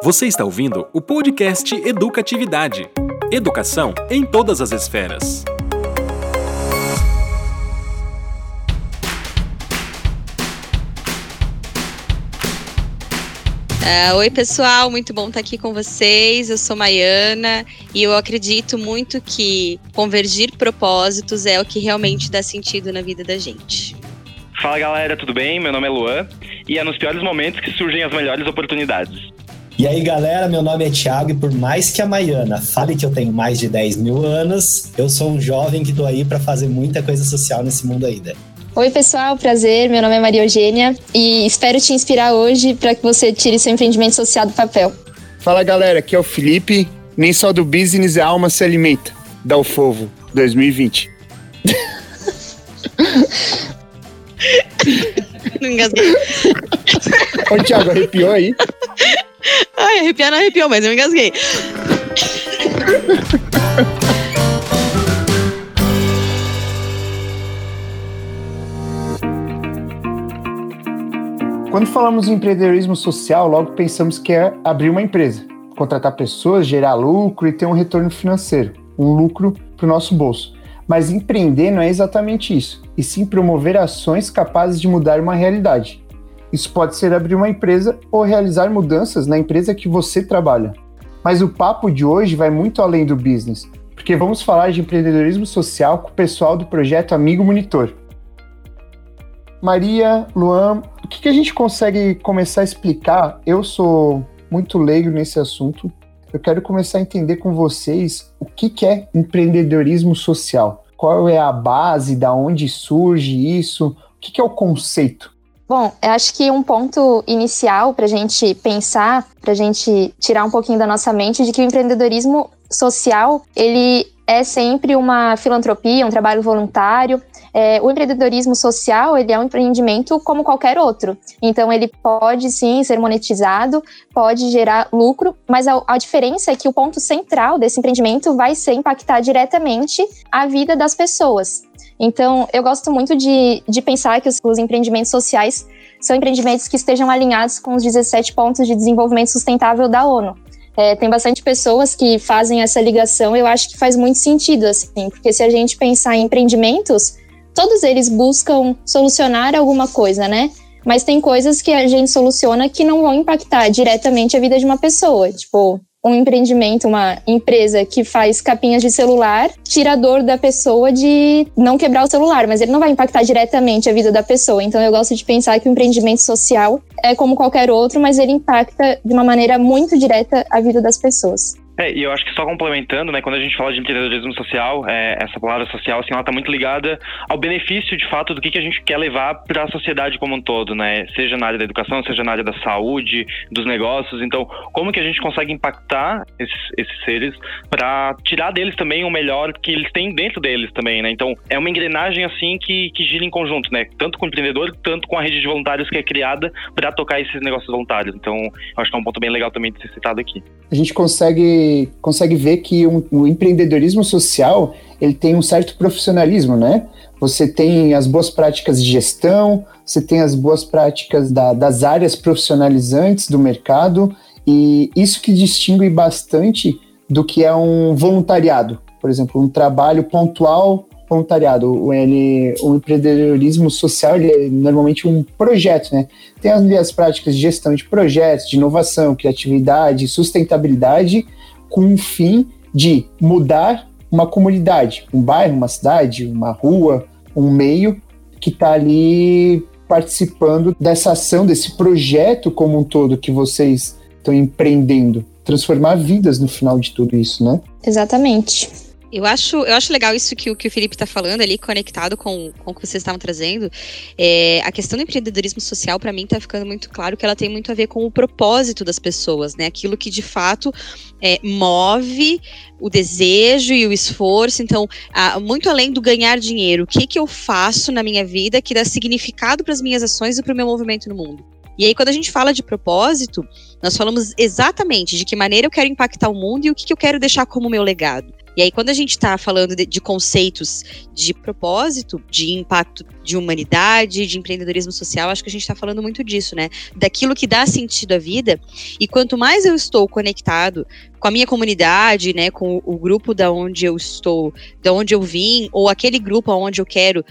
Você está ouvindo o podcast Educatividade. Educação em todas as esferas. Uh, oi, pessoal, muito bom estar aqui com vocês. Eu sou Maiana e eu acredito muito que convergir propósitos é o que realmente dá sentido na vida da gente. Fala galera, tudo bem? Meu nome é Luan e é nos piores momentos que surgem as melhores oportunidades. E aí, galera, meu nome é Thiago e por mais que a Maiana fale que eu tenho mais de 10 mil anos, eu sou um jovem que tô aí para fazer muita coisa social nesse mundo ainda. Oi, pessoal, prazer. Meu nome é Maria Eugênia e espero te inspirar hoje para que você tire seu empreendimento social do papel. Fala, galera, aqui é o Felipe. Nem só do business a alma se alimenta. Dá o Fovo 2020. Não engasguei. Ô, Thiago, arrepiou aí? Ai, arrepiar não arrepiou, mas eu engasguei. Quando falamos em empreendedorismo social, logo pensamos que é abrir uma empresa, contratar pessoas, gerar lucro e ter um retorno financeiro, um lucro para o nosso bolso. Mas empreender não é exatamente isso, e sim promover ações capazes de mudar uma realidade. Isso pode ser abrir uma empresa ou realizar mudanças na empresa que você trabalha. Mas o papo de hoje vai muito além do business, porque vamos falar de empreendedorismo social com o pessoal do projeto Amigo Monitor. Maria, Luan, o que, que a gente consegue começar a explicar? Eu sou muito leigo nesse assunto. Eu quero começar a entender com vocês o que, que é empreendedorismo social. Qual é a base, da onde surge isso? O que, que é o conceito? Bom, eu acho que um ponto inicial para a gente pensar, para a gente tirar um pouquinho da nossa mente, de que o empreendedorismo social ele é sempre uma filantropia, um trabalho voluntário. É, o empreendedorismo social ele é um empreendimento como qualquer outro. Então ele pode sim ser monetizado, pode gerar lucro, mas a, a diferença é que o ponto central desse empreendimento vai ser impactar diretamente a vida das pessoas. Então, eu gosto muito de, de pensar que os, os empreendimentos sociais são empreendimentos que estejam alinhados com os 17 pontos de desenvolvimento sustentável da ONU. É, tem bastante pessoas que fazem essa ligação, eu acho que faz muito sentido, assim, porque se a gente pensar em empreendimentos, todos eles buscam solucionar alguma coisa, né? Mas tem coisas que a gente soluciona que não vão impactar diretamente a vida de uma pessoa. Tipo, um empreendimento, uma empresa que faz capinhas de celular, tira a dor da pessoa de não quebrar o celular, mas ele não vai impactar diretamente a vida da pessoa. Então eu gosto de pensar que o empreendimento social é como qualquer outro, mas ele impacta de uma maneira muito direta a vida das pessoas. É, e eu acho que só complementando, né, quando a gente fala de empreendedorismo social, é, essa palavra social, assim, ela está muito ligada ao benefício, de fato, do que, que a gente quer levar para a sociedade como um todo, né, seja na área da educação, seja na área da saúde, dos negócios. Então, como que a gente consegue impactar esses, esses seres para tirar deles também o melhor que eles têm dentro deles também, né? Então, é uma engrenagem, assim, que, que gira em conjunto, né, tanto com o empreendedor, tanto com a rede de voluntários que é criada para tocar esses negócios voluntários. Então, acho que é um ponto bem legal também de ser citado aqui. A gente consegue consegue ver que um, o empreendedorismo social ele tem um certo profissionalismo, né? Você tem as boas práticas de gestão, você tem as boas práticas da, das áreas profissionalizantes do mercado, e isso que distingue bastante do que é um voluntariado. Por exemplo, um trabalho pontual voluntariado. Ele, o empreendedorismo social ele é normalmente um projeto, né? Tem ali as práticas de gestão de projetos, de inovação, criatividade, sustentabilidade, com o fim de mudar uma comunidade, um bairro, uma cidade, uma rua, um meio que está ali participando dessa ação, desse projeto como um todo que vocês estão empreendendo. Transformar vidas no final de tudo isso, né? Exatamente. Eu acho, eu acho legal isso que, que o Felipe está falando ali, conectado com, com o que vocês estavam trazendo. É, a questão do empreendedorismo social, para mim, está ficando muito claro que ela tem muito a ver com o propósito das pessoas, né? Aquilo que de fato é, move o desejo e o esforço. Então, a, muito além do ganhar dinheiro, o que, que eu faço na minha vida que dá significado para as minhas ações e para o meu movimento no mundo. E aí, quando a gente fala de propósito, nós falamos exatamente de que maneira eu quero impactar o mundo e o que, que eu quero deixar como meu legado. E aí, quando a gente está falando de, de, conceitos de propósito, de impacto de humanidade, de empreendedorismo social, acho que a gente está falando muito disso, né? Daquilo que dá sentido à vida. E quanto mais eu estou conectado com a minha comunidade, né, com o grupo da onde eu estou, da onde eu vim, ou aquele grupo aonde eu quero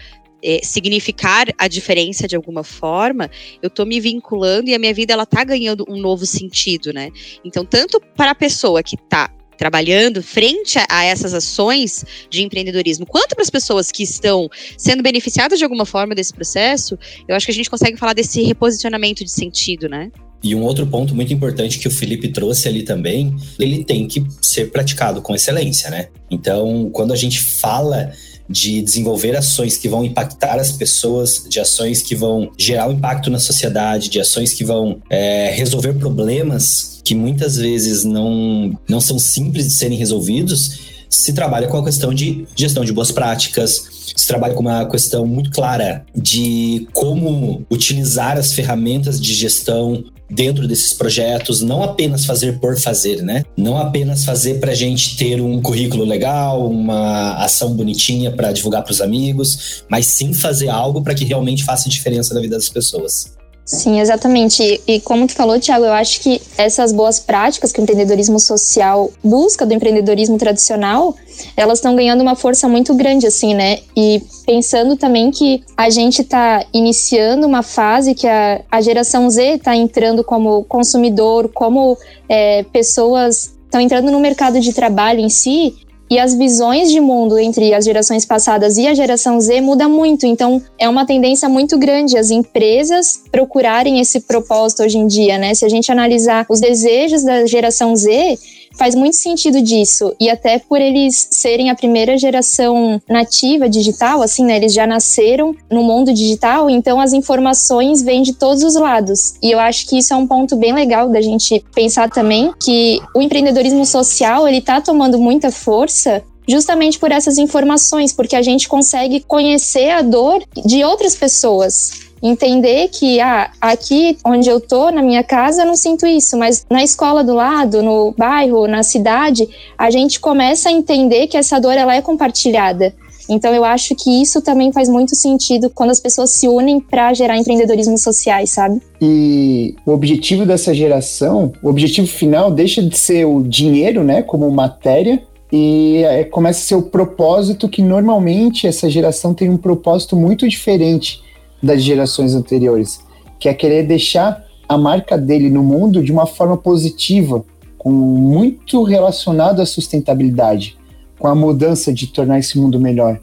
é, significar a diferença de alguma forma, eu estou me vinculando e a minha vida ela tá ganhando um novo sentido, né? Então, tanto para a pessoa que está trabalhando frente a, essas ações de empreendedorismo, quanto para as pessoas que estão sendo beneficiadas de alguma forma desse processo, eu acho que a gente consegue falar desse reposicionamento de sentido, né? E um outro ponto muito importante que o Felipe trouxe ali também, ele tem que ser praticado com excelência, né? Então, quando a gente fala de desenvolver ações que vão impactar as pessoas, de ações que vão gerar um impacto na sociedade, de ações que vão é, resolver problemas que muitas vezes não, não são simples de serem resolvidos, se trabalha com a questão de gestão de boas práticas, se trabalha com uma questão muito clara de como utilizar as ferramentas de gestão dentro desses projetos, não apenas fazer por fazer, né? Não apenas fazer para a gente ter um currículo legal, uma ação bonitinha para divulgar para os amigos, mas sim fazer algo para que realmente faça diferença na vida das pessoas. Sim, exatamente. E, como tu falou, Thiago, eu acho que essas boas práticas que o empreendedorismo social busca do empreendedorismo tradicional, elas estão ganhando uma força muito grande, assim, né? E pensando também que a gente está iniciando uma fase que a, a geração Z está entrando como consumidor, como é, pessoas estão entrando no mercado de trabalho em si, e as visões de mundo entre as gerações passadas e a geração Z muda muito. Então, é uma tendência muito grande as empresas procurarem esse propósito hoje em dia, né? Se a gente analisar os desejos da geração Z, faz muito sentido disso. E até por eles serem a primeira geração nativa digital, assim, né? Eles já nasceram no mundo digital, então as informações vêm de todos os lados. E eu acho que isso é um ponto bem legal da gente pensar também que o empreendedorismo social, ele tá tomando muita força justamente por essas informações, porque a gente consegue conhecer a dor de outras pessoas entender que ah, aqui onde eu tô, na minha casa, eu não sinto isso, mas na escola do lado, no bairro, na cidade, a gente começa a entender que essa dor ela é compartilhada. Então eu acho que isso também faz muito sentido quando as pessoas se unem para gerar empreendedorismo sociais, sabe? E o objetivo dessa geração, o objetivo final deixa de ser o dinheiro, né, como matéria, e é, começa a ser o propósito que normalmente essa geração tem um propósito muito diferente das gerações anteriores, que é querer deixar a marca dele no mundo de uma forma positiva, com muito relacionado à sustentabilidade, com a mudança de tornar esse mundo melhor.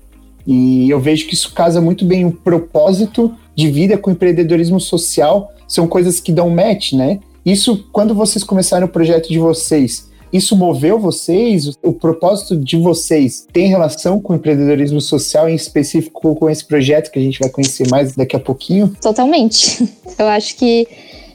E eu vejo que isso casa muito bem o propósito de vida com empreendedorismo social, são coisas que dão match, né? Isso, quando vocês começaram o projeto de vocês, isso moveu vocês? O propósito de vocês tem relação com o empreendedorismo social, em específico com esse projeto que a gente vai conhecer mais daqui a pouquinho? Totalmente. Eu acho que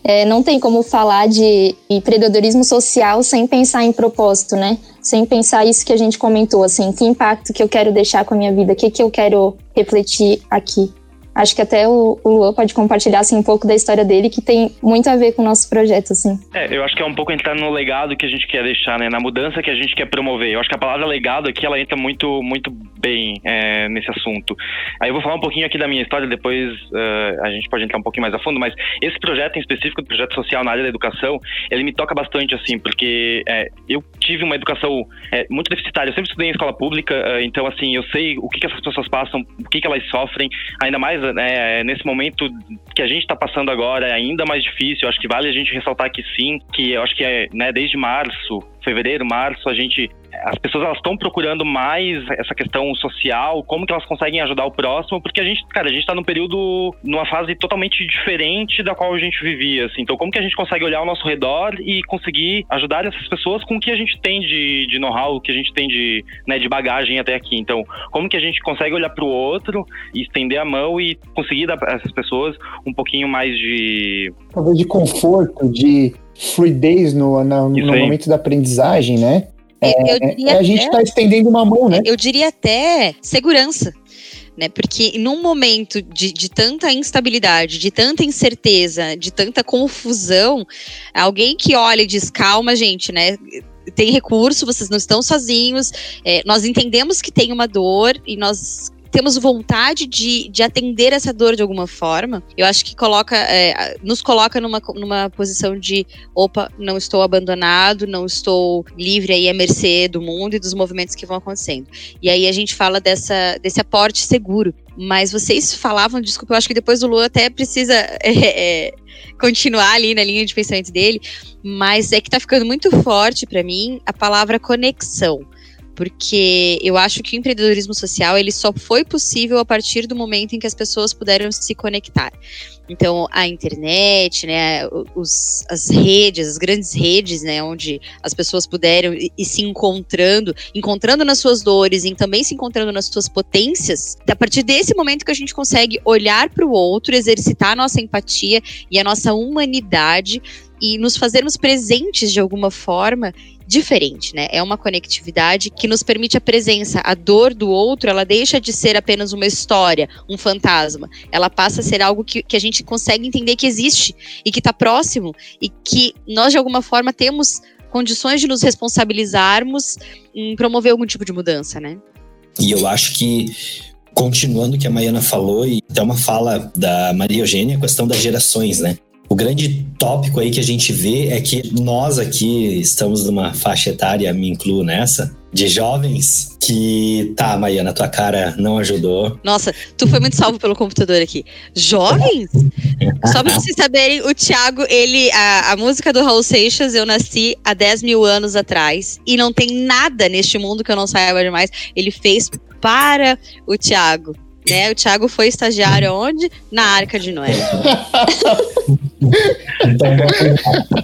é, não tem como falar de empreendedorismo social sem pensar em propósito, né? Sem pensar isso que a gente comentou, assim, que impacto que eu quero deixar com a minha vida, o que, que eu quero refletir aqui. Acho que até o, o Luan pode compartilhar assim, um pouco da história dele, que tem muito a ver com o nosso projeto, assim. É, eu acho que é um pouco entrar no legado que a gente quer deixar, né? Na mudança que a gente quer promover. Eu acho que a palavra legado aqui, ela entra muito, muito bem é, nesse assunto. Aí eu vou falar um pouquinho aqui da minha história, depois uh, a gente pode entrar um pouquinho mais a fundo, mas esse projeto em específico, o projeto social na área da educação, ele me toca bastante, assim, porque é, eu tive uma educação é, muito deficitária. Eu sempre estudei em escola pública, uh, então, assim, eu sei o que, que essas pessoas passam, o que, que elas sofrem, ainda mais né, nesse momento que a gente está passando agora é ainda mais difícil. Eu acho que vale a gente ressaltar que sim, que eu acho que é né, desde março, fevereiro, março, a gente as pessoas elas estão procurando mais essa questão social, como que elas conseguem ajudar o próximo, porque a gente, cara, a gente está num período, numa fase totalmente diferente da qual a gente vivia, assim. Então, como que a gente consegue olhar ao nosso redor e conseguir ajudar essas pessoas com o que a gente tem de, de know-how, o que a gente tem de, né, de bagagem até aqui. Então, como que a gente consegue olhar para o outro e estender a mão e conseguir dar para essas pessoas um pouquinho mais de... Talvez de conforto, de fluidez no, no, no momento da aprendizagem, né? É, a gente está estendendo uma mão, né? Eu diria até segurança. né? Porque num momento de, de tanta instabilidade, de tanta incerteza, de tanta confusão, alguém que olha e diz, calma, gente, né? Tem recurso, vocês não estão sozinhos, é, nós entendemos que tem uma dor e nós temos vontade de, de atender essa dor de alguma forma, eu acho que coloca, é, nos coloca numa, numa posição de opa, não estou abandonado, não estou livre aí à mercê do mundo e dos movimentos que vão acontecendo. E aí a gente fala dessa, desse aporte seguro. Mas vocês falavam, desculpa, eu acho que depois o Lu até precisa é, é, continuar ali na linha de pensamento dele, mas é que tá ficando muito forte para mim a palavra conexão porque eu acho que o empreendedorismo social ele só foi possível a partir do momento em que as pessoas puderam se conectar. Então, a internet, né, os, as redes, as grandes redes, né, onde as pessoas puderam ir, se encontrando, encontrando nas suas dores e também se encontrando nas suas potências, a partir desse momento que a gente consegue olhar para o outro, exercitar a nossa empatia e a nossa humanidade e nos fazermos presentes de alguma forma diferente, né? É uma conectividade que nos permite a presença. A dor do outro, ela deixa de ser apenas uma história, um fantasma. Ela passa a ser algo que, que a gente consegue entender que existe e que está próximo e que nós, de alguma forma, temos condições de nos responsabilizarmos em promover algum tipo de mudança, né? E eu acho que continuando o que a Maiana falou, e até uma fala da Maria Eugênia, a questão das gerações, né? O grande tópico aí que a gente vê é que nós aqui estamos numa faixa etária, me incluo nessa, de jovens que tá, Maiana, tua cara não ajudou. Nossa, tu foi muito salvo pelo computador aqui. Jovens? Só pra vocês saberem, o Thiago, ele. A, a música do Raul Seixas, eu nasci há 10 mil anos atrás. E não tem nada neste mundo que eu não saiba demais. Ele fez para o Thiago. Né? O Thiago foi estagiário onde? Na Arca de Noé. então,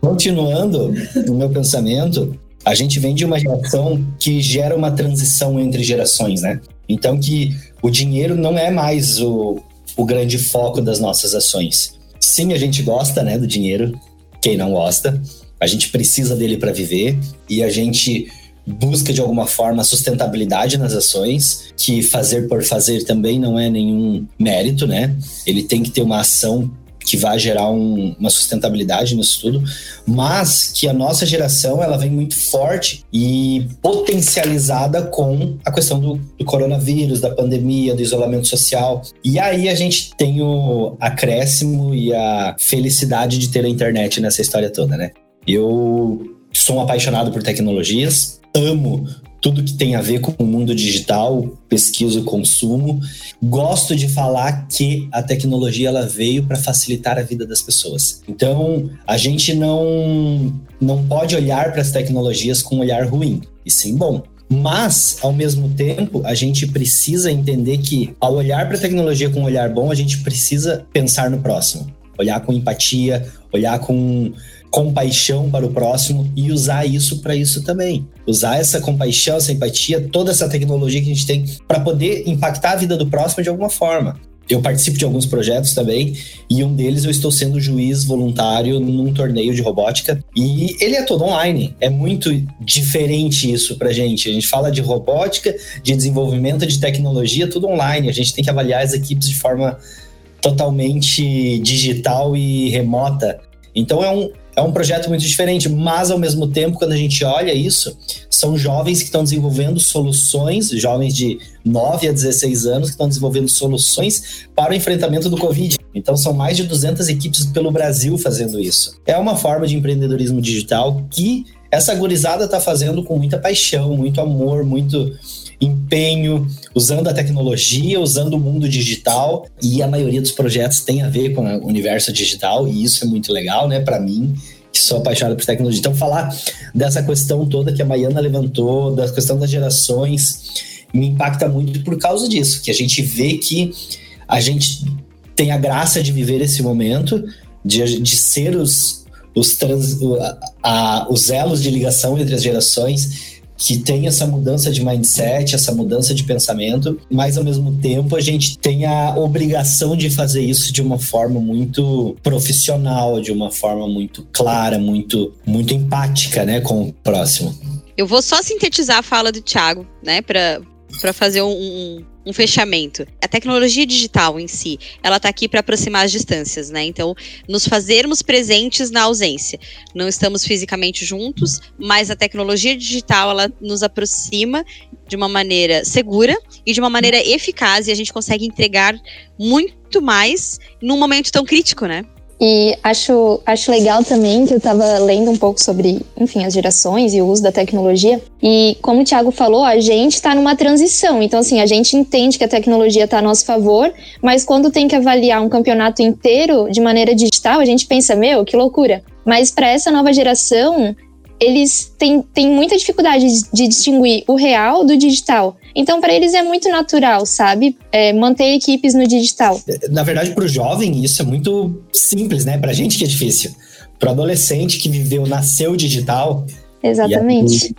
continuando no meu pensamento, a gente vem de uma geração que gera uma transição entre gerações, né? Então que o dinheiro não é mais o, o grande foco das nossas ações. Sim, a gente gosta, né, do dinheiro. Quem não gosta? A gente precisa dele para viver e a gente busca de alguma forma sustentabilidade nas ações, que fazer por fazer também não é nenhum mérito, né? Ele tem que ter uma ação que vai gerar um, uma sustentabilidade nisso tudo, mas que a nossa geração ela vem muito forte e potencializada com a questão do, do coronavírus, da pandemia, do isolamento social. E aí a gente tem o acréscimo e a felicidade de ter a internet nessa história toda, né? Eu sou um apaixonado por tecnologias, amo tudo que tem a ver com o mundo digital, pesquiso, consumo. Gosto de falar que a tecnologia ela veio para facilitar a vida das pessoas. Então, a gente não não pode olhar para as tecnologias com um olhar ruim, e sim bom. Mas, ao mesmo tempo, a gente precisa entender que, ao olhar para a tecnologia com um olhar bom, a gente precisa pensar no próximo. Olhar com empatia, olhar com compaixão para o próximo e usar isso para isso também. Usar essa compaixão, essa empatia, toda essa tecnologia que a gente tem para poder impactar a vida do próximo de alguma forma. Eu participo de alguns projetos também e um deles eu estou sendo juiz voluntário num torneio de robótica e ele é todo online. É muito diferente isso pra gente. A gente fala de robótica, de desenvolvimento de tecnologia, tudo online. A gente tem que avaliar as equipes de forma totalmente digital e remota. Então é um, é um projeto muito diferente, mas ao mesmo tempo, quando a gente olha isso, são jovens que estão desenvolvendo soluções, jovens de 9 a 16 anos que estão desenvolvendo soluções para o enfrentamento do Covid. Então são mais de 200 equipes pelo Brasil fazendo isso. É uma forma de empreendedorismo digital que essa gurizada está fazendo com muita paixão, muito amor, muito empenho, usando a tecnologia, usando o mundo digital, e a maioria dos projetos tem a ver com o universo digital, e isso é muito legal, né, para mim, que sou apaixonado por tecnologia. Então, falar dessa questão toda que a Maiana levantou, da questão das gerações, me impacta muito por causa disso, que a gente vê que a gente tem a graça de viver esse momento, de, de ser os, os, trans, a, a, os elos de ligação entre as gerações que tem essa mudança de mindset, essa mudança de pensamento, mas ao mesmo tempo a gente tem a obrigação de fazer isso de uma forma muito profissional, de uma forma muito clara, muito muito empática, né, com o próximo. Eu vou só sintetizar a fala do Thiago, né, para para fazer um, um, um, fechamento. A tecnologia digital em si, ela está aqui para aproximar as distâncias, né? Então, nos fazermos presentes na ausência. Não estamos fisicamente juntos, mas a tecnologia digital ela nos aproxima de uma maneira segura e de uma maneira eficaz e a gente consegue entregar muito mais num momento tão crítico, né? E acho, acho legal também que eu estava lendo um pouco sobre, enfim, as gerações e o uso da tecnologia. E como o Thiago falou, a gente está numa transição. Então, assim, a gente entende que a tecnologia está a nosso favor, mas quando tem que avaliar um campeonato inteiro de maneira digital, a gente pensa, meu, que loucura. Mas para essa nova geração, eles têm, têm muita dificuldade de distinguir o real do digital. Então, para eles é muito natural, sabe? É, manter equipes no digital. Na verdade, para o jovem, isso é muito simples, né? Para a gente que é difícil. Para o adolescente que viveu, nasceu digital. Exatamente.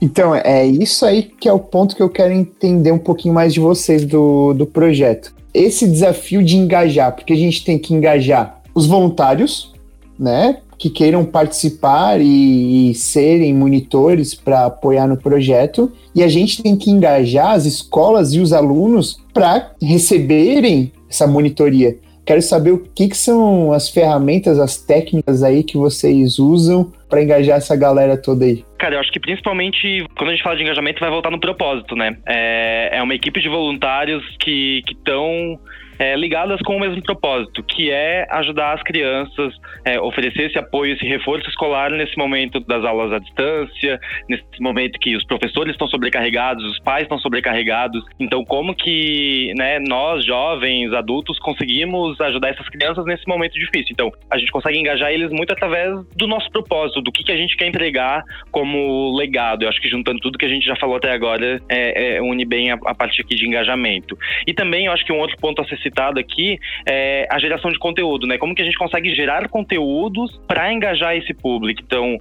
Então, é isso aí que é o ponto que eu quero entender um pouquinho mais de vocês do, do projeto. Esse desafio de engajar, porque a gente tem que engajar os voluntários, né? Que queiram participar e, e serem monitores para apoiar no projeto. E a gente tem que engajar as escolas e os alunos para receberem essa monitoria. Quero saber o que, que, são as ferramentas, as técnicas aí que vocês usam para engajar essa galera toda aí. Cara, eu acho que principalmente quando a gente fala de engajamento vai voltar no propósito, né? É, é uma equipe de voluntários que estão é, ligadas com o mesmo propósito, que é ajudar as crianças, é, oferecer esse apoio, esse reforço escolar nesse momento das aulas à distância, nesse momento que os professores estão sobrecarregados, os pais estão sobrecarregados. Então, como que né, nós, jovens, adultos, conseguimos ajudar essas crianças nesse momento difícil? Então, a gente consegue engajar eles muito através do nosso propósito, do que, que a gente quer entregar como legado. Eu acho que juntando tudo que a gente já falou até agora, é, é une bem a, a parte aqui de engajamento. E também, eu acho que um outro ponto a ser citado aqui é a geração de conteúdo, né? Como que a gente consegue gerar conteúdos para engajar esse público? Então,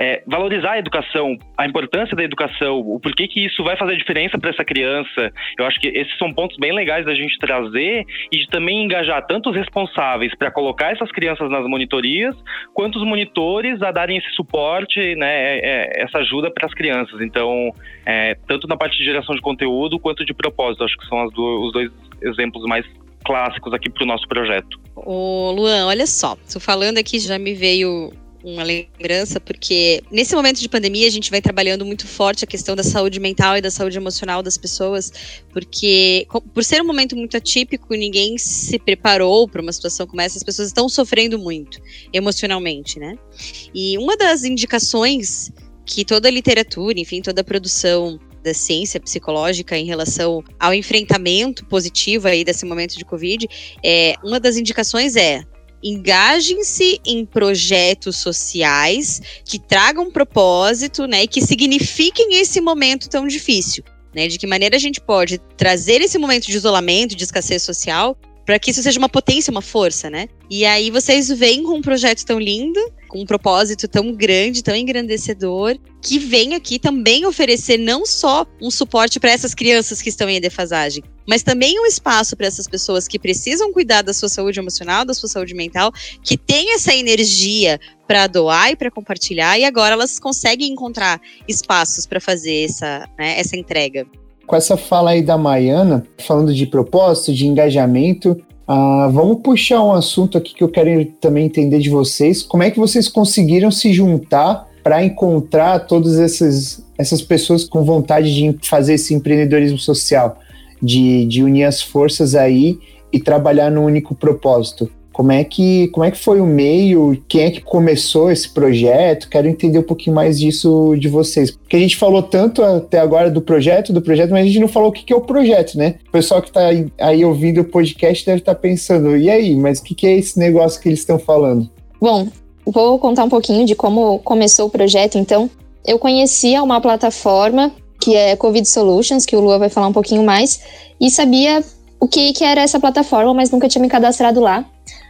é, valorizar a educação, a importância da educação, o porquê que isso vai fazer diferença para essa criança. Eu acho que esses são pontos bem legais da gente trazer e de também engajar tanto os responsáveis para colocar essas crianças nas monitorias, quanto os monitores a darem esse suporte, né, é, é, essa ajuda para as crianças. Então, é, tanto na parte de geração de conteúdo quanto de propósito, acho que são do, os dois exemplos mais clássicos aqui para o nosso projeto. Ô, Luan, olha só, tô falando aqui já me veio uma lembrança, porque nesse momento de pandemia a gente vai trabalhando muito forte a questão da saúde mental e da saúde emocional das pessoas, porque por ser um momento muito atípico, ninguém se preparou para uma situação como essa, as pessoas estão sofrendo muito emocionalmente, né? E uma das indicações que toda a literatura, enfim, toda a produção da ciência psicológica em relação ao enfrentamento positivo aí desse momento de Covid, é, uma das indicações é engajem-se em projetos sociais que tragam propósito, né, e que signifiquem esse momento tão difícil. Né, de que maneira a gente pode trazer esse momento de isolamento, de escassez social, para que isso seja uma potência, uma força, né? E aí vocês vêm com um projeto tão lindo, com um propósito tão grande, tão engrandecedor, que vem aqui também oferecer não só um suporte para essas crianças que estão em defasagem, mas também um espaço para essas pessoas que precisam cuidar da sua saúde emocional, da sua saúde mental, que tem essa energia para doar e para compartilhar, e agora elas conseguem encontrar espaços para fazer essa, né, essa entrega com essa fala aí da Maiana, falando de propósito, de engajamento, uh, vamos puxar um assunto aqui que eu quero também entender de vocês. Como é que vocês conseguiram se juntar para encontrar todas essas, essas pessoas com vontade de fazer esse empreendedorismo social, de, de unir as forças aí e trabalhar no único propósito? Como é que como é que foi o meio? Quem é que começou esse projeto? Quero entender um pouquinho mais disso de vocês. Porque a gente falou tanto até agora do projeto, do projeto, mas a gente não falou o que é o projeto, né? O pessoal que está aí ouvindo o podcast deve estar tá pensando, e aí, mas o que é esse negócio que eles estão falando? Bom, vou contar um pouquinho de como começou o projeto, então. Eu conhecia uma plataforma que é Covid Solutions, que o Lua vai falar um pouquinho mais, e sabia o que, que era essa plataforma, mas nunca tinha me cadastrado lá.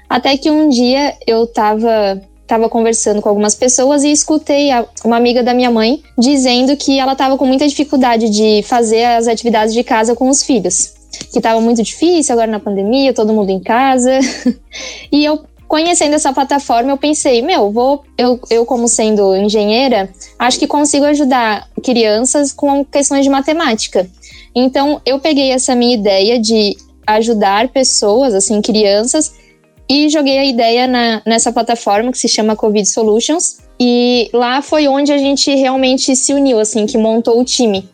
Até que um dia eu tava estava conversando com algumas pessoas e escutei a, uma amiga da minha mãe dizendo que ela estava com muita dificuldade de fazer as atividades de casa com os filhos. Que estava muito difícil agora na pandemia, todo mundo em casa. e eu, conhecendo essa plataforma, eu pensei, meu, vou, eu, eu como sendo engenheira, acho que consigo ajudar crianças com questões de matemática. Então, eu peguei essa minha ideia de ajudar pessoas, assim, crianças, e joguei a ideia na, nessa plataforma que se chama Covid Solutions. E lá foi onde a gente realmente se uniu, assim, que montou o time.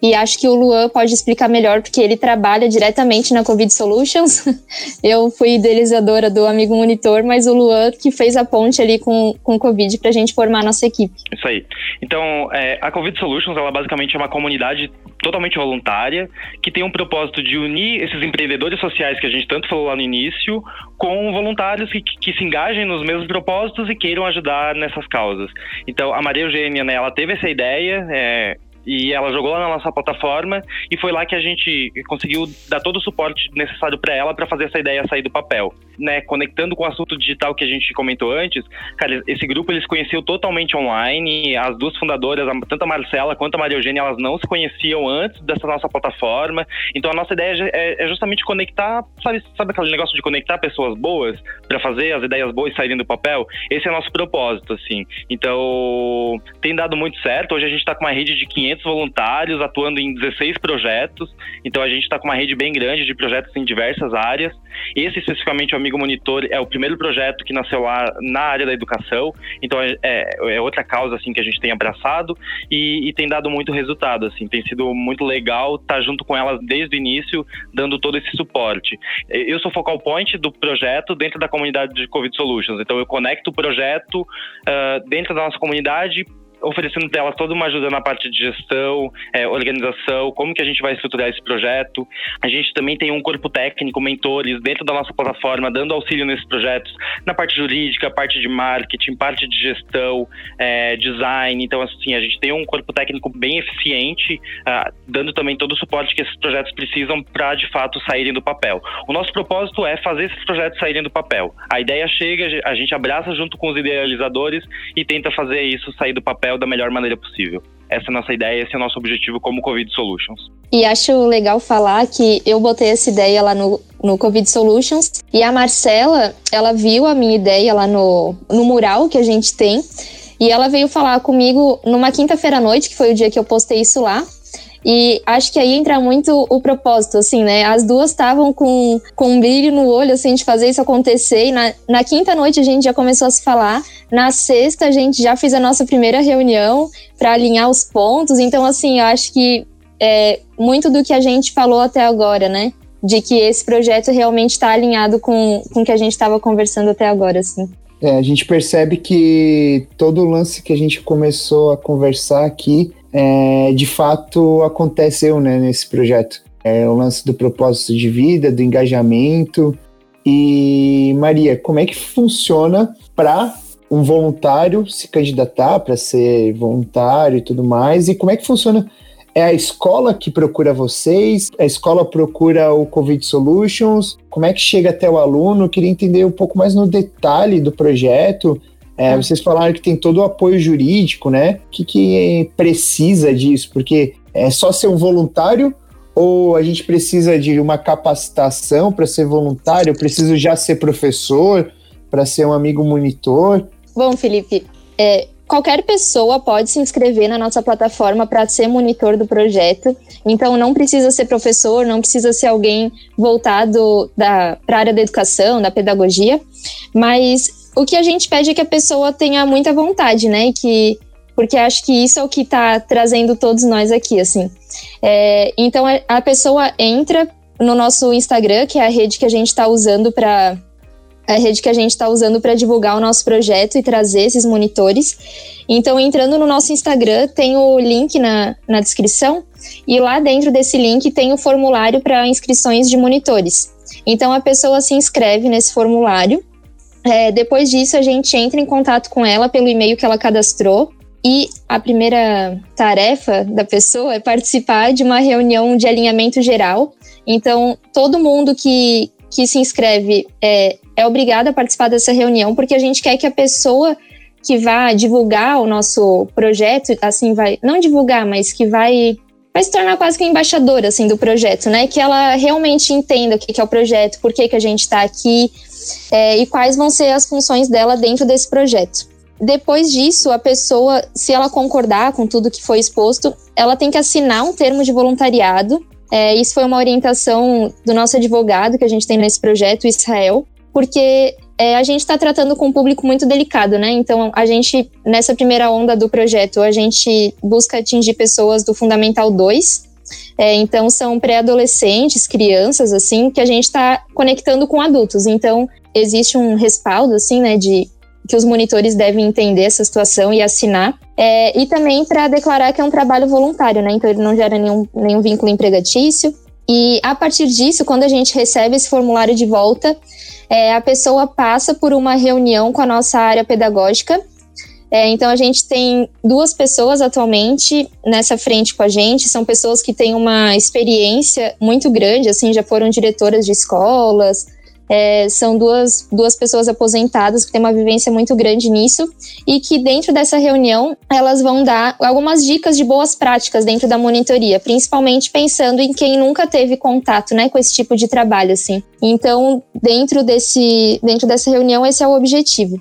E acho que o Luan pode explicar melhor, porque ele trabalha diretamente na Covid Solutions. Eu fui idealizadora do Amigo Monitor, mas o Luan que fez a ponte ali com, com o Covid para a gente formar a nossa equipe. Isso aí. Então, é, a Covid Solutions, ela basicamente é uma comunidade totalmente voluntária, que tem um propósito de unir esses empreendedores sociais que a gente tanto falou lá no início, com voluntários que, que se engajem nos mesmos propósitos e queiram ajudar nessas causas. Então, a Maria Eugênia, né, ela teve essa ideia, é, e ela jogou lá na nossa plataforma e foi lá que a gente conseguiu dar todo o suporte necessário para ela para fazer essa ideia sair do papel, né? Conectando com o assunto digital que a gente comentou antes, cara, esse grupo eles conheciam totalmente online, as duas fundadoras, tanto a Marcela quanto a Maria Eugênia, elas não se conheciam antes dessa nossa plataforma. Então a nossa ideia é, é justamente conectar, sabe, sabe aquele negócio de conectar pessoas boas para fazer as ideias boas saírem do papel? Esse é nosso propósito, assim. Então, tem dado muito certo. Hoje a gente está com uma rede de 500 500 voluntários atuando em 16 projetos. Então a gente está com uma rede bem grande de projetos em diversas áreas. Esse especificamente o Amigo Monitor é o primeiro projeto que nasceu lá na área da educação. Então é, é, é outra causa assim que a gente tem abraçado e, e, tem dado muito resultado. Assim, tem sido muito legal estar junto com elas desde o início, dando todo esse suporte. Eu sou focal point do projeto dentro da comunidade de Covid Solutions. Então eu conecto o projeto uh, dentro da nossa comunidade oferecendo elas toda uma ajuda na parte de gestão, é, organização, como que a gente vai estruturar esse projeto. A gente também tem um corpo técnico, mentores dentro da nossa plataforma, dando auxílio nesses projetos, na parte jurídica, parte de marketing, parte de gestão, é, design. Então, assim, a gente tem um corpo técnico bem eficiente, uh, dando também todo o suporte que esses projetos precisam para, de fato, saírem do papel. O nosso propósito é fazer esses projetos saírem do papel. A ideia chega, a gente abraça junto com os idealizadores e tenta fazer isso sair do papel papel da melhor maneira possível. Essa é a nossa ideia, esse é o nosso objetivo como Covid Solutions. E acho legal falar que eu botei essa ideia lá no, no Covid Solutions e a Marcela, ela viu a minha ideia lá no, no mural que a gente tem e ela veio falar comigo numa quinta-feira à noite, que foi o dia que eu postei isso lá. E acho que aí entra muito o propósito, assim, né? As duas estavam com, com um brilho no olho, assim, de fazer isso acontecer. E na, na quinta noite a gente já começou a se falar. Na sexta a gente já fez a nossa primeira reunião para alinhar os pontos. Então, assim, eu acho que é, muito do que a gente falou até agora, né? De que esse projeto realmente está alinhado com, com o que a gente estava conversando até agora, assim. É, a gente percebe que todo o lance que a gente começou a conversar aqui é, de fato aconteceu né, nesse projeto. É o lance do propósito de vida, do engajamento. E, Maria, como é que funciona para um voluntário se candidatar para ser voluntário e tudo mais? E como é que funciona? É a escola que procura vocês? A escola procura o Covid Solutions? Como é que chega até o aluno? Eu queria entender um pouco mais no detalhe do projeto, é, vocês falaram que tem todo o apoio jurídico, né? O que, que precisa disso? Porque é só ser um voluntário ou a gente precisa de uma capacitação para ser voluntário? Eu preciso já ser professor para ser um amigo monitor? Bom, Felipe, é, qualquer pessoa pode se inscrever na nossa plataforma para ser monitor do projeto. Então, não precisa ser professor, não precisa ser alguém voltado para a área da educação, da pedagogia, mas o que a gente pede é que a pessoa tenha muita vontade, né? Que, porque acho que isso é o que está trazendo todos nós aqui, assim. É, então a pessoa entra no nosso Instagram, que é a rede que a gente está usando para a rede que a gente está usando para divulgar o nosso projeto e trazer esses monitores. Então, entrando no nosso Instagram, tem o link na, na descrição, e lá dentro desse link tem o formulário para inscrições de monitores. Então, a pessoa se inscreve nesse formulário é, depois disso, a gente entra em contato com ela pelo e-mail que ela cadastrou. E a primeira tarefa da pessoa é participar de uma reunião de alinhamento geral. Então, todo mundo que, que se inscreve é, é obrigado a participar dessa reunião, porque a gente quer que a pessoa que vai divulgar o nosso projeto, assim, vai, não divulgar, mas que vai, vai se tornar quase que embaixadora, assim, do projeto, né? Que ela realmente entenda o que, que é o projeto, por que, que a gente está aqui, é, e quais vão ser as funções dela dentro desse projeto. Depois disso, a pessoa, se ela concordar com tudo que foi exposto, ela tem que assinar um termo de voluntariado É, isso foi uma orientação do nosso advogado que a gente tem nesse projeto, Israel, porque é, a gente está tratando com um público muito delicado, né? Então, a gente, nessa primeira onda do projeto, a gente busca atingir pessoas do Fundamental 2. É, então, são pré-adolescentes, crianças, assim, que a gente está conectando com adultos. Então, existe um respaldo, assim, né, de que os monitores devem entender essa situação e assinar. É, e também para declarar que é um trabalho voluntário, né? Então ele não gera nenhum, nenhum vínculo empregatício. E a partir disso, quando a gente recebe esse formulário de volta, é, a pessoa passa por uma reunião com a nossa área pedagógica. É, então a gente tem duas pessoas atualmente nessa frente com a gente, são pessoas que têm uma experiência muito grande, assim, já foram diretoras de escolas, é, são duas, duas pessoas aposentadas que têm uma vivência muito grande nisso e que dentro dessa reunião elas vão dar algumas dicas de boas práticas dentro da monitoria, principalmente pensando em quem nunca teve contato, né, com esse tipo de trabalho, assim. Então, dentro desse, dentro dessa reunião, esse é o objetivo.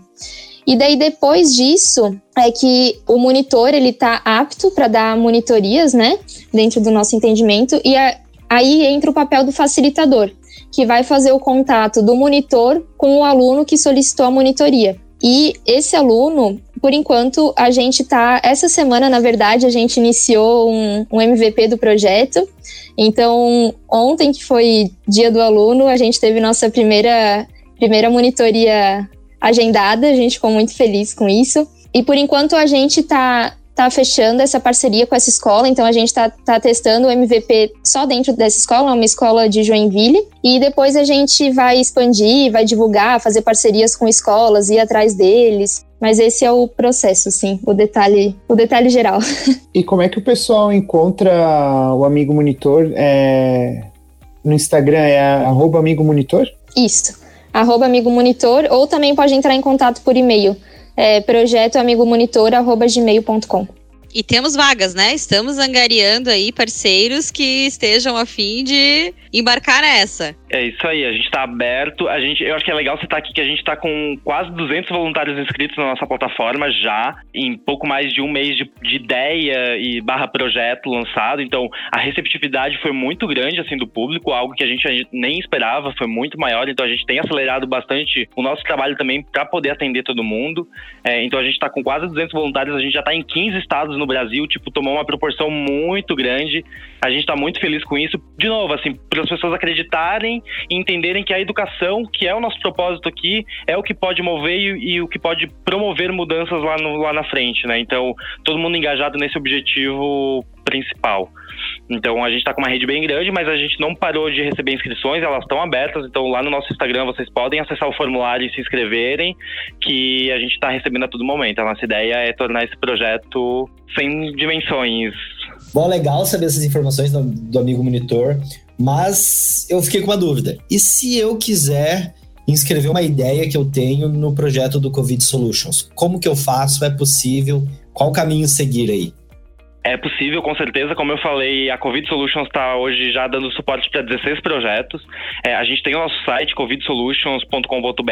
E daí depois disso é que o monitor ele está apto para dar monitorias, né, dentro do nosso entendimento e a, aí entra o papel do facilitador que vai fazer o contato do monitor com o aluno que solicitou a monitoria. E esse aluno, por enquanto, a gente está. Essa semana, na verdade, a gente iniciou um, um, MVP do projeto. Então, ontem, que foi dia do aluno, a gente teve nossa primeira, primeira monitoria agendada. A gente ficou muito feliz com isso. E por enquanto, a gente está tá fechando essa parceria com essa escola, então a gente tá, tá testando o MVP só dentro dessa escola, uma escola de Joinville, e depois a gente vai expandir, vai divulgar, fazer parcerias com escolas, ir atrás deles. Mas esse é o processo, sim, o detalhe, o detalhe geral. E como é que o pessoal encontra o Amigo Monitor? É... No Instagram é arroba Amigo Monitor? Isso, arroba Amigo Monitor, ou também pode entrar em contato por e-mail é, projetoamigomonitor.gmail.com. E temos vagas, né? Estamos angariando aí parceiros que estejam a fim de embarcar nessa. É isso aí, a gente está aberto. A gente, eu acho que é legal você estar tá aqui que a gente está com quase 200 voluntários inscritos na nossa plataforma já, em pouco mais de um mês de, de, ideia e barra projeto lançado. Então, a receptividade foi muito grande assim do público, algo que a gente nem esperava, foi muito maior. Então, a gente tem acelerado bastante o nosso trabalho também para poder atender todo mundo. É, então, a gente está com quase 200 voluntários, a gente já está em 15 estados no Brasil, tipo, tomou uma proporção muito grande. A gente está muito feliz com isso. De novo, assim, para as pessoas acreditarem e entenderem que a educação, que é o nosso propósito aqui, é o que pode mover e, e o que pode promover mudanças lá, no, lá na frente, né? Então, todo mundo engajado nesse objetivo principal. Então a gente está com uma rede bem grande, mas a gente não parou de receber inscrições, elas estão abertas. Então lá no nosso Instagram vocês podem acessar o formulário e se inscreverem, que a gente está recebendo a todo momento. A nossa ideia é tornar esse projeto sem dimensões. Bom, legal saber essas informações do, do amigo monitor. Mas eu fiquei com uma dúvida. E se eu quiser inscrever uma ideia que eu tenho no projeto do Covid Solutions? Como que eu faço? É possível? Qual caminho seguir aí? É possível, com certeza. Como eu falei, a Covid Solutions está hoje já dando suporte para 16 projetos. É, a gente tem o nosso site, covidsolutions.com.br.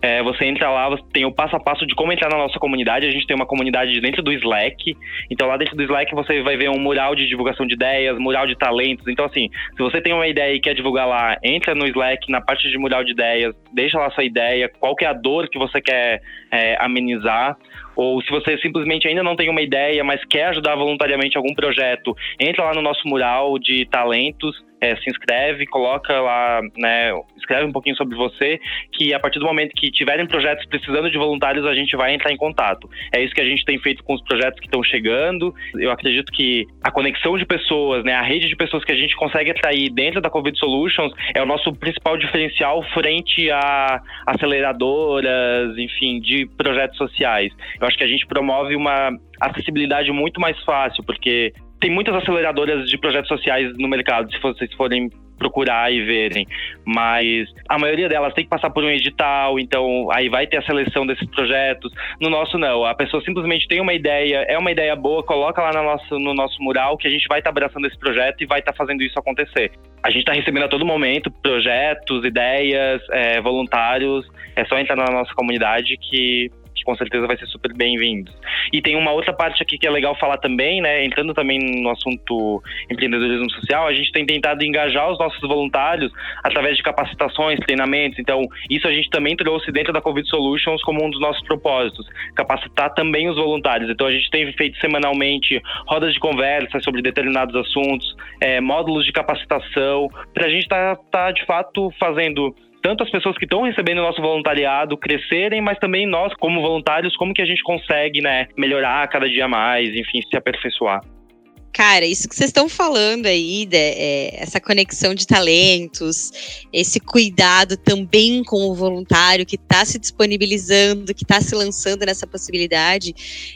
É, você entra lá, tem o passo a passo de como entrar na nossa comunidade. A gente tem uma comunidade dentro do Slack. Então, lá dentro do Slack, você vai ver um mural de divulgação de ideias, mural de talentos. Então, assim, se você tem uma ideia e quer divulgar lá, entra no Slack, na parte de mural de ideias, deixa lá sua ideia, qual é a dor que você quer é, amenizar. Ou se você simplesmente ainda não tem uma ideia, mas quer ajudar voluntariamente algum projeto, entra lá no nosso mural de talentos, é, se inscreve, coloca lá, né, escreve um pouquinho sobre você, que a partir do momento que tiverem projetos precisando de voluntários, a gente vai entrar em contato. É isso que a gente tem feito com os projetos que estão chegando. Eu acredito que a conexão de pessoas, né, a rede de pessoas que a gente consegue atrair dentro da Covid Solutions é o nosso principal diferencial frente a aceleradoras, enfim, de projetos sociais. Eu acho que a gente promove uma acessibilidade muito mais fácil, porque tem muitas aceleradoras de projetos sociais no mercado, se vocês forem procurar e verem, mas a maioria delas tem que passar por um edital, então aí vai ter a seleção desses projetos. No nosso não, a pessoa simplesmente tem uma ideia, é uma ideia boa, coloca lá no nosso, no nosso mural que a gente vai estar tá abraçando esse projeto e vai estar tá fazendo isso acontecer. A gente está recebendo a todo momento projetos, ideias, é, voluntários, é só entrar na nossa comunidade que que com certeza vai ser super bem-vindo. E tem uma outra parte aqui que é legal falar também, né? Entrando também no assunto empreendedorismo social, a gente tem tentado engajar os nossos voluntários através de capacitações, treinamentos. Então, isso a gente também trouxe dentro da Covid Solutions como um dos nossos propósitos, capacitar também os voluntários. Então, a gente tem feito semanalmente rodas de conversa sobre determinados assuntos, é, módulos de capacitação, para a gente estar, tá, tá, de fato, fazendo tanto as pessoas que estão recebendo o nosso voluntariado crescerem, mas também nós, como voluntários, como que a gente consegue, né, melhorar cada dia mais, enfim, se aperfeiçoar. Cara, isso que vocês estão falando aí, de, é, essa conexão de talentos, esse cuidado também com o voluntário que está se disponibilizando, que está se lançando nessa possibilidade,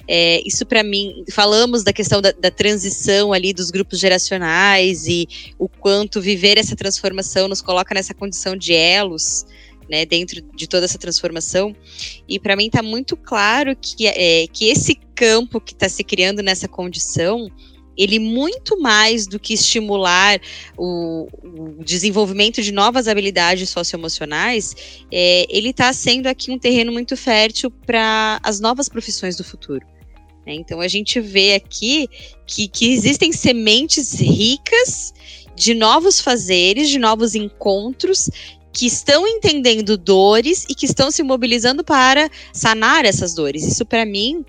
é, isso para mim, falamos da questão da, da, transição ali dos grupos geracionais e o quanto viver essa transformação nos coloca nessa condição de elos. Né, dentro de toda essa transformação. E para mim está muito claro que, é, que esse campo que está se criando nessa condição ele muito mais do que estimular o, o desenvolvimento de novas habilidades socioemocionais, é, ele está sendo aqui um terreno muito fértil para as novas profissões do futuro. Né? Então a gente vê aqui que, que existem sementes ricas de novos fazeres, de novos encontros que estão entendendo dores e que estão se mobilizando para sanar essas dores. Isso, para mim,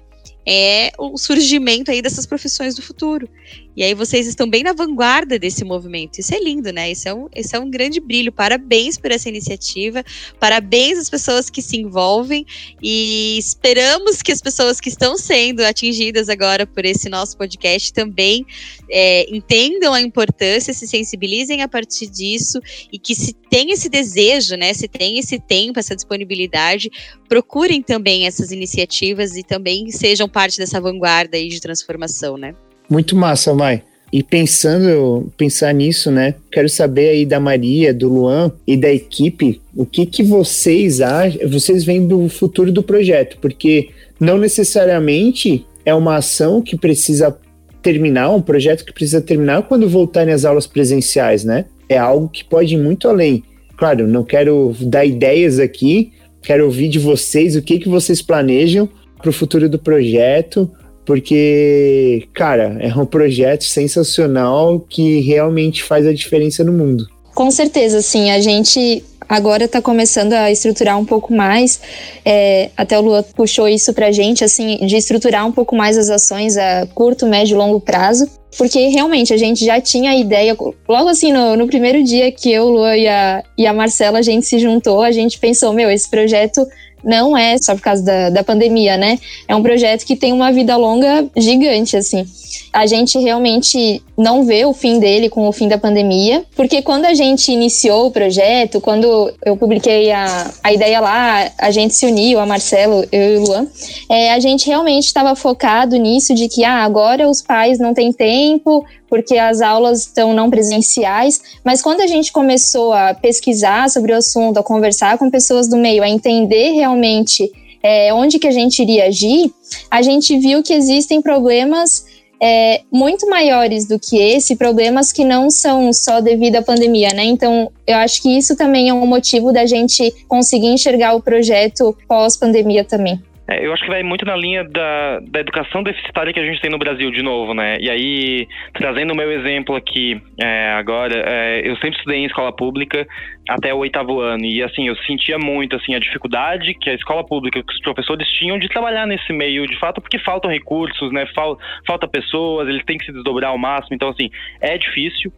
é o surgimento aí dessas profissões do futuro. E aí vocês estão bem na vanguarda desse movimento. Isso é lindo, né? Isso é um, isso é um grande brilho. Parabéns por essa iniciativa. Parabéns às pessoas que se envolvem. E esperamos que as pessoas que estão sendo atingidas agora por esse nosso podcast também é, entendam a importância, se sensibilizem a partir disso e que se tem esse desejo, né? Se tem esse tempo, essa disponibilidade, procurem também essas iniciativas e também sejam parte dessa vanguarda aí de transformação, né? Muito massa, Mai. E pensando, pensar nisso, né? Quero saber aí da Maria, do Luan e da equipe, o que que vocês acham, vocês veem do futuro do projeto, porque não necessariamente é uma ação que precisa terminar, um projeto que precisa terminar quando voltarem as aulas presenciais, né? É algo que pode ir muito além. Claro, não quero dar ideias aqui, quero ouvir de vocês o que que vocês planejam para o futuro do projeto, porque, cara, é um projeto sensacional que realmente faz a diferença no mundo. Com certeza, sim. A gente agora está começando a estruturar um pouco mais. É, até o Lua puxou isso para a gente, assim, de estruturar um pouco mais as ações a curto, médio e longo prazo. Porque realmente a gente já tinha a ideia, logo assim, no, no primeiro dia que eu, Lua e a, e a Marcela, a gente se juntou, a gente pensou, meu, esse projeto não é só por causa da, da pandemia, né? É um projeto que tem uma vida longa gigante, assim. A gente realmente não vê o fim dele com o fim da pandemia, porque quando a gente iniciou o projeto, quando eu publiquei a, a ideia lá, a gente se uniu, a Marcelo, eu e o Luan, é, a gente realmente estava focado nisso de que ah, agora os pais não têm tempo, porque as aulas estão não presenciais, mas quando a gente começou a pesquisar sobre o assunto, a conversar com pessoas do meio, a entender realmente é, onde que a gente iria agir, a gente viu que existem problemas é, muito maiores do que esse, problemas que não são só devido à pandemia, né? Então, eu acho que isso também é um motivo da gente conseguir enxergar o projeto pós-pandemia também. É, eu acho que vai muito na linha da, da educação deficitária que a gente tem no Brasil, de novo, né? E aí, trazendo o meu exemplo aqui é, agora, é, eu sempre estudei em escola pública até o oitavo ano. E assim, eu sentia muito assim, a dificuldade que a escola pública, que os professores tinham de trabalhar nesse meio, de fato, porque faltam recursos, né? Fal, falta pessoas, eles têm que se desdobrar ao máximo. Então, assim, é difícil.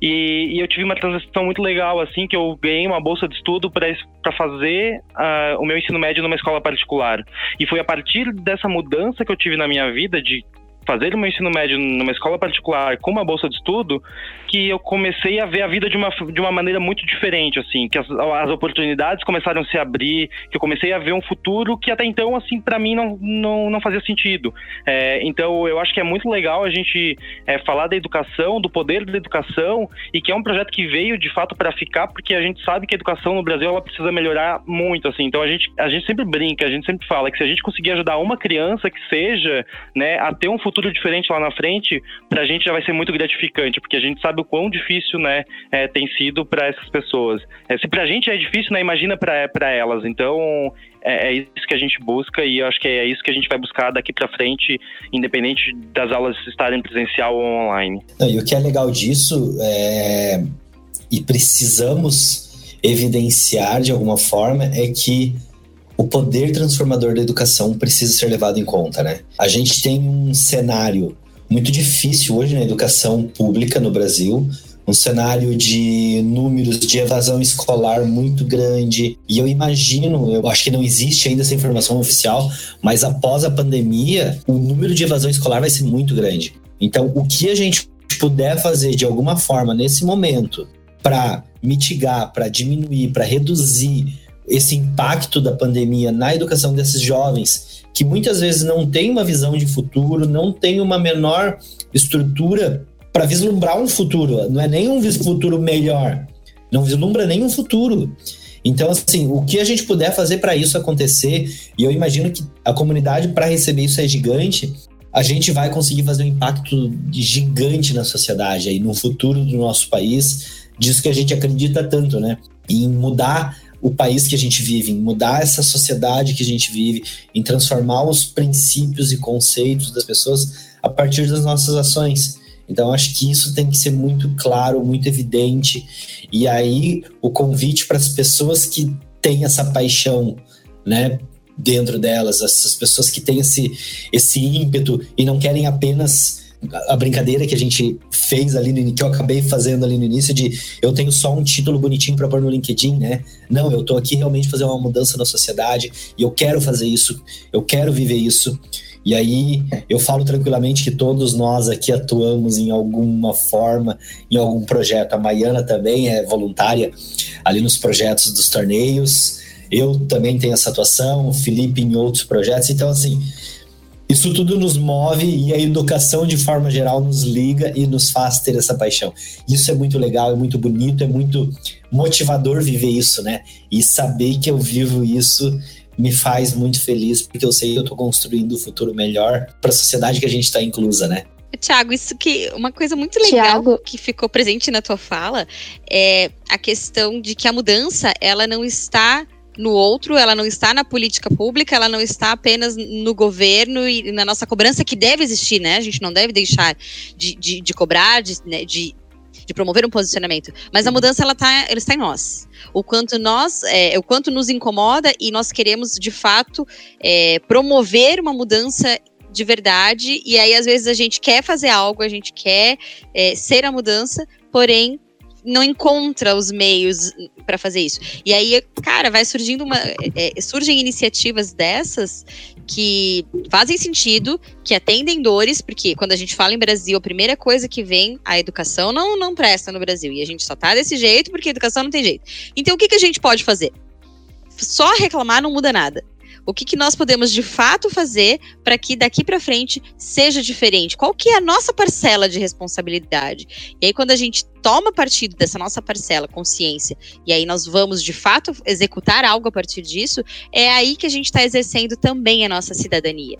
E, e, eu tive uma transição muito legal, assim, que eu ganhei uma bolsa de estudo para fazer uh, o meu ensino médio numa escola particular. E foi a partir dessa mudança que eu tive na minha vida de fazer o meu ensino médio numa escola particular com uma bolsa de estudo que eu comecei a ver a vida de uma, de uma maneira muito diferente, assim, que as, as oportunidades começaram a se abrir, que eu comecei a ver um futuro que até então, assim, para mim não, não, não fazia sentido. É, então, eu acho que é muito legal a gente é, falar da educação, do poder da educação, e que é um projeto que veio de fato para ficar, porque a gente sabe que a educação no Brasil ela precisa melhorar muito, assim. Então, a gente, a gente sempre brinca, a gente sempre fala que se a gente conseguir ajudar uma criança que seja, né, a ter um futuro futuro diferente lá na frente, para a gente já vai ser muito gratificante, porque a gente sabe o quão difícil, né, é, tem sido para essas pessoas. É, se para a gente é difícil, né, imagina para elas. Então, é, é, isso que a gente busca e eu acho que é isso que a gente vai buscar daqui para frente, independente das aulas estarem presencial ou online. E o que é legal disso é e precisamos evidenciar de alguma forma é que o poder transformador da educação precisa ser levado em conta, né? A gente tem um cenário muito difícil hoje na educação pública no Brasil, um cenário de números de evasão escolar muito grande. E eu imagino, eu acho que não existe ainda essa informação oficial, mas após a pandemia, o número de evasão escolar vai ser muito grande. Então, o que a gente puder fazer de alguma forma nesse momento para mitigar, para diminuir, para reduzir esse impacto da pandemia na educação desses jovens, que muitas vezes não têm uma visão de futuro, não têm uma menor estrutura para vislumbrar um futuro, não é nem um futuro melhor, não vislumbra nenhum futuro. Então, assim, o que a gente puder fazer para isso acontecer, e eu imagino que a comunidade para receber isso é gigante, a gente vai conseguir fazer um impacto gigante na sociedade aí no futuro do nosso país, disso que a gente acredita tanto, né? Em mudar o país que a gente vive, em mudar essa sociedade que a gente vive, em transformar os princípios e conceitos das pessoas a partir das nossas ações. Então, acho que isso tem que ser muito claro, muito evidente. E aí, o convite para as pessoas que têm essa paixão, né, dentro delas, essas pessoas que têm esse, esse ímpeto e não querem apenas a brincadeira que a gente fez ali no, que eu acabei fazendo ali no início de eu tenho só um título bonitinho para pôr no LinkedIn, né? Não, eu tô aqui realmente fazer uma mudança na sociedade e eu quero fazer isso, eu quero viver isso. E aí eu falo tranquilamente que todos nós aqui atuamos em alguma forma, em algum projeto. A Maiana também é voluntária ali nos projetos dos torneios. Eu também tenho essa atuação, o Felipe em outros projetos. Então, assim, isso tudo nos move e a educação, de forma geral, nos liga e nos faz ter essa paixão. Isso é muito legal, é muito bonito, é muito motivador viver isso, né? E saber que eu vivo isso me faz muito feliz, porque eu sei que eu estou construindo um futuro melhor para a sociedade que a gente está inclusa, né? Tiago, isso que uma coisa muito legal Thiago. que ficou presente na tua fala é a questão de que a mudança ela não está no outro, ela não está na política pública, ela não está apenas no governo e na nossa cobrança que deve existir, né? A gente não deve deixar de, de, de cobrar, de, né, de de promover um posicionamento. Mas a mudança ela tá, ela está em nós. O quanto nós, é, o quanto nos incomoda e nós queremos de fato é, promover uma mudança de verdade. E aí às vezes a gente quer fazer algo, a gente quer é, ser a mudança, porém não encontra os meios para fazer isso. E aí, cara, vai surgindo uma. É, surgem iniciativas dessas que fazem sentido, que atendem dores, porque quando a gente fala em Brasil, a primeira coisa que vem, a educação não, não presta no Brasil. E a gente só tá desse jeito porque a educação não tem jeito. Então, o que, que a gente pode fazer? Só reclamar não muda nada. O que, que nós podemos de fato fazer para que daqui para frente seja diferente? Qual que é a nossa parcela de responsabilidade? E aí, quando a gente toma partido dessa nossa parcela, consciência, e aí nós vamos de fato executar algo a partir disso, é aí que a gente está exercendo também a nossa cidadania.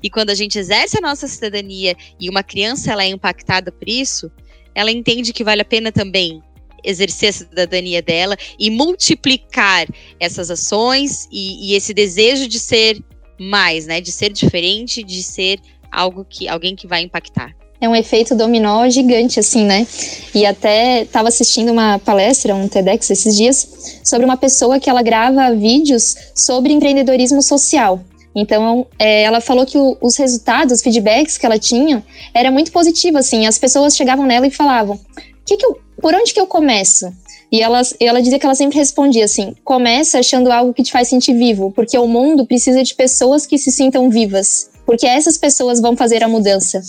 E quando a gente exerce a nossa cidadania e uma criança ela é impactada por isso, ela entende que vale a pena também exercer a cidadania dela e multiplicar essas ações e, e, esse desejo de ser mais, né? De ser diferente, de ser algo que alguém que vai impactar. É um efeito dominó gigante, assim, né? E até estava assistindo uma palestra, um TEDx esses dias, sobre uma pessoa que ela grava vídeos sobre empreendedorismo social. Então, é, ela falou que o, os resultados, os feedbacks que ela tinha, era muito positivo, assim. As pessoas chegavam nela e falavam: que que eu, por onde que eu começo? E ela, ela dizia que ela sempre respondia assim: começa achando algo que te faz sentir vivo, porque o mundo precisa de pessoas que se sintam vivas, porque essas pessoas vão fazer a mudança.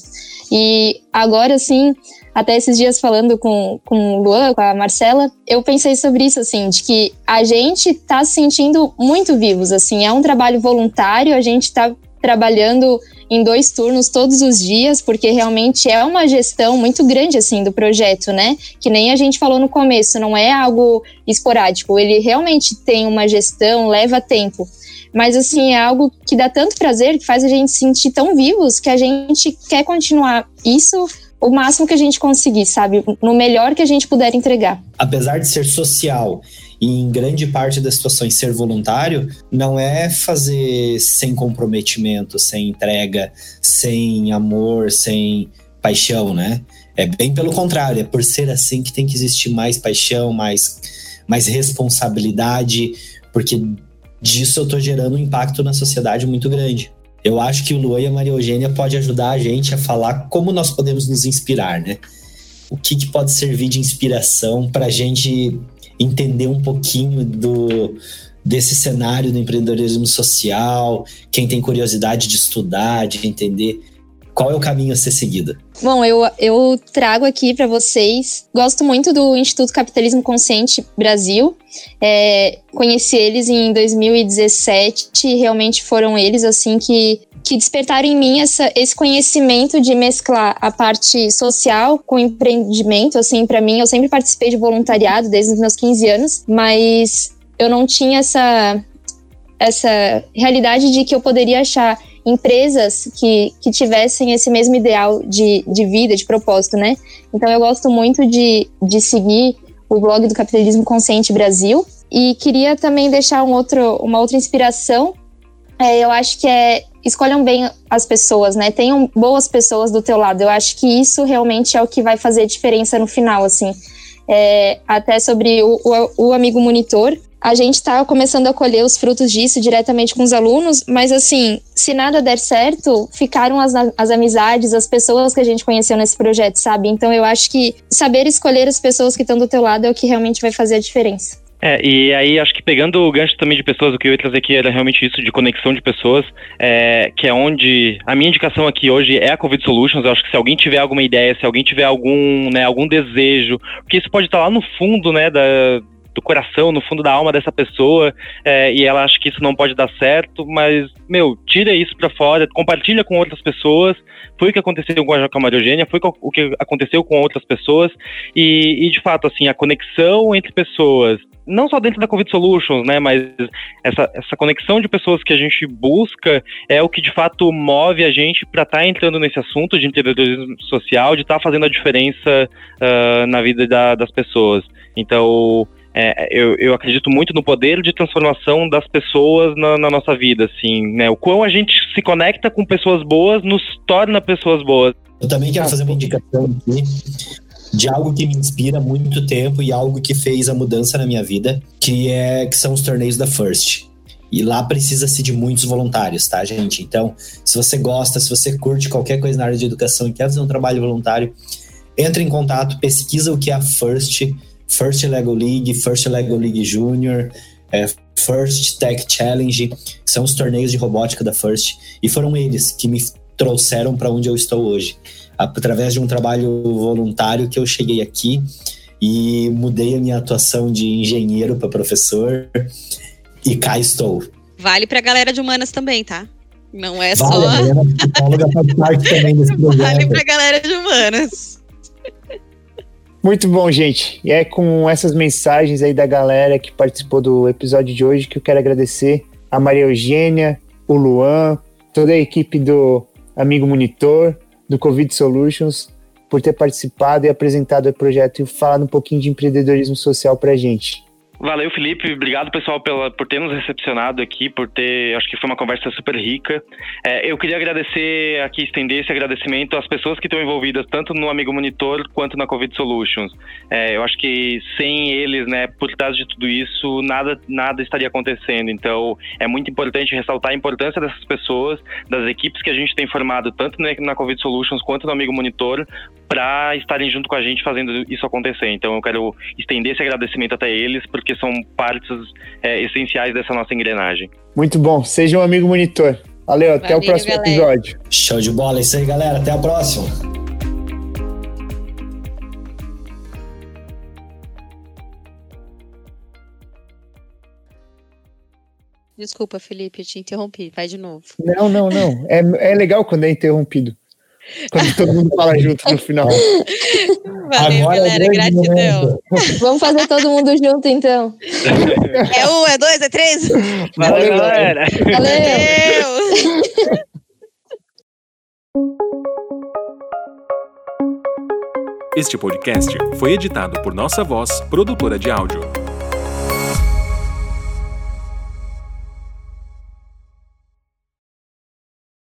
E agora, assim, até esses dias falando com, com o Luan, com a Marcela, eu pensei sobre isso, assim, de que a gente tá se sentindo muito vivos, assim, é um trabalho voluntário, a gente tá trabalhando em dois turnos todos os dias, porque realmente é uma gestão muito grande assim do projeto, né? Que nem a gente falou no começo, não é algo esporádico, ele realmente tem uma gestão, leva tempo. Mas assim, é algo que dá tanto prazer, que faz a gente se sentir tão vivos que a gente quer continuar isso o máximo que a gente conseguir, sabe? No melhor que a gente puder entregar. Apesar de ser social e em grande parte das situações ser voluntário, não é fazer sem comprometimento, sem entrega, sem amor, sem paixão, né? É bem pelo contrário, é por ser assim que tem que existir mais paixão, mais, mais responsabilidade, porque disso eu tô gerando um impacto na sociedade muito grande. Eu acho que o Luan e a Maria Eugênia pode ajudar a gente a falar como nós podemos nos inspirar, né? O que, que pode servir de inspiração para a gente entender um pouquinho do, desse cenário do empreendedorismo social, quem tem curiosidade de estudar, de entender qual é o caminho a ser seguido? Bom, eu, eu trago aqui para vocês. Gosto muito do Instituto Capitalismo Consciente Brasil. É, conheci eles em 2017. Realmente foram eles assim que que despertaram em mim essa, esse conhecimento de mesclar a parte social com empreendimento. Assim, para mim, eu sempre participei de voluntariado desde os meus 15 anos, mas eu não tinha essa essa realidade de que eu poderia achar empresas que, que tivessem esse mesmo ideal de, de vida, de propósito, né? Então eu gosto muito de, de seguir o blog do Capitalismo Consciente Brasil e queria também deixar um outro, uma outra inspiração. É, eu acho que é escolham bem as pessoas, né? Tenham boas pessoas do teu lado. Eu acho que isso realmente é o que vai fazer diferença no final, assim. É, até sobre o, o, o amigo monitor, a gente está começando a colher os frutos disso diretamente com os alunos, mas assim, se nada der certo, ficaram as, as amizades, as pessoas que a gente conheceu nesse projeto, sabe? Então eu acho que saber escolher as pessoas que estão do teu lado é o que realmente vai fazer a diferença. É, e aí acho que pegando o gancho também de pessoas, o que eu ia trazer aqui era realmente isso de conexão de pessoas, é, que é onde a minha indicação aqui hoje é a Covid Solutions. Eu acho que se alguém tiver alguma ideia, se alguém tiver algum, né, algum desejo, porque isso pode estar lá no fundo, né, da, do coração, no fundo da alma dessa pessoa, é, e ela acha que isso não pode dar certo, mas, meu, tira isso pra fora, compartilha com outras pessoas. Foi o que aconteceu com a, com a Maria Eugênia, foi o que aconteceu com outras pessoas, e, e de fato, assim, a conexão entre pessoas, não só dentro da Covid Solutions, né, mas essa, essa conexão de pessoas que a gente busca é o que de fato move a gente para estar tá entrando nesse assunto de empreendedorismo social, de estar tá fazendo a diferença uh, na vida da, das pessoas. Então, é, eu, eu, acredito muito no poder de transformação das pessoas na, na, nossa vida, assim, né? O quão a gente se conecta com pessoas boas nos torna pessoas boas. Eu também quero fazer uma indicação aqui de algo que me inspira há muito tempo e algo que fez a mudança na minha vida, que é que são os torneios da First. E lá precisa-se de muitos voluntários, tá, gente? Então, se você gosta, se você curte qualquer coisa na área de educação e quer fazer um trabalho voluntário, entre em contato, pesquisa o que é a First First Lego League, First Lego League Junior, é, First Tech Challenge, que são os torneios de robótica da First, e foram eles que me trouxeram para onde eu estou hoje. Através de um trabalho voluntário que eu cheguei aqui e mudei a minha atuação de engenheiro para professor e cá estou. Vale para a galera de humanas também, tá? Não é vale, só. A psicóloga faz parte também desse projeto. Vale para a galera de humanas. Muito bom, gente. E é com essas mensagens aí da galera que participou do episódio de hoje que eu quero agradecer a Maria Eugênia, o Luan, toda a equipe do Amigo Monitor, do Covid Solutions, por ter participado e apresentado o projeto e falado um pouquinho de empreendedorismo social para a gente. Valeu, Felipe. Obrigado, pessoal, pela, por ter nos recepcionado aqui, por ter. Acho que foi uma conversa super rica. É, eu queria agradecer aqui, estender esse agradecimento às pessoas que estão envolvidas, tanto no Amigo Monitor quanto na Covid Solutions. É, eu acho que sem eles, né, por trás de tudo isso, nada, nada estaria acontecendo. Então, é muito importante ressaltar a importância dessas pessoas, das equipes que a gente tem formado, tanto na Covid Solutions quanto no Amigo Monitor, para estarem junto com a gente fazendo isso acontecer. Então, eu quero estender esse agradecimento até eles, porque são partes é, essenciais dessa nossa engrenagem. Muito bom. Seja um amigo monitor. Valeu, até Valeu, o próximo galera. episódio. Show de bola, é isso aí, galera. Até a próxima. Desculpa, Felipe, eu te interrompi. Vai de novo. Não, não, não. É, é legal quando é interrompido. Quando todo mundo fala junto no final. Valeu, Agora é galera. Gratidão. momento. Vamos fazer todo mundo junto, então. É um, é dois, é três? Valeu, galera. Valeu! Valeu! Este podcast foi editado por Nossa Voz, produtora de áudio.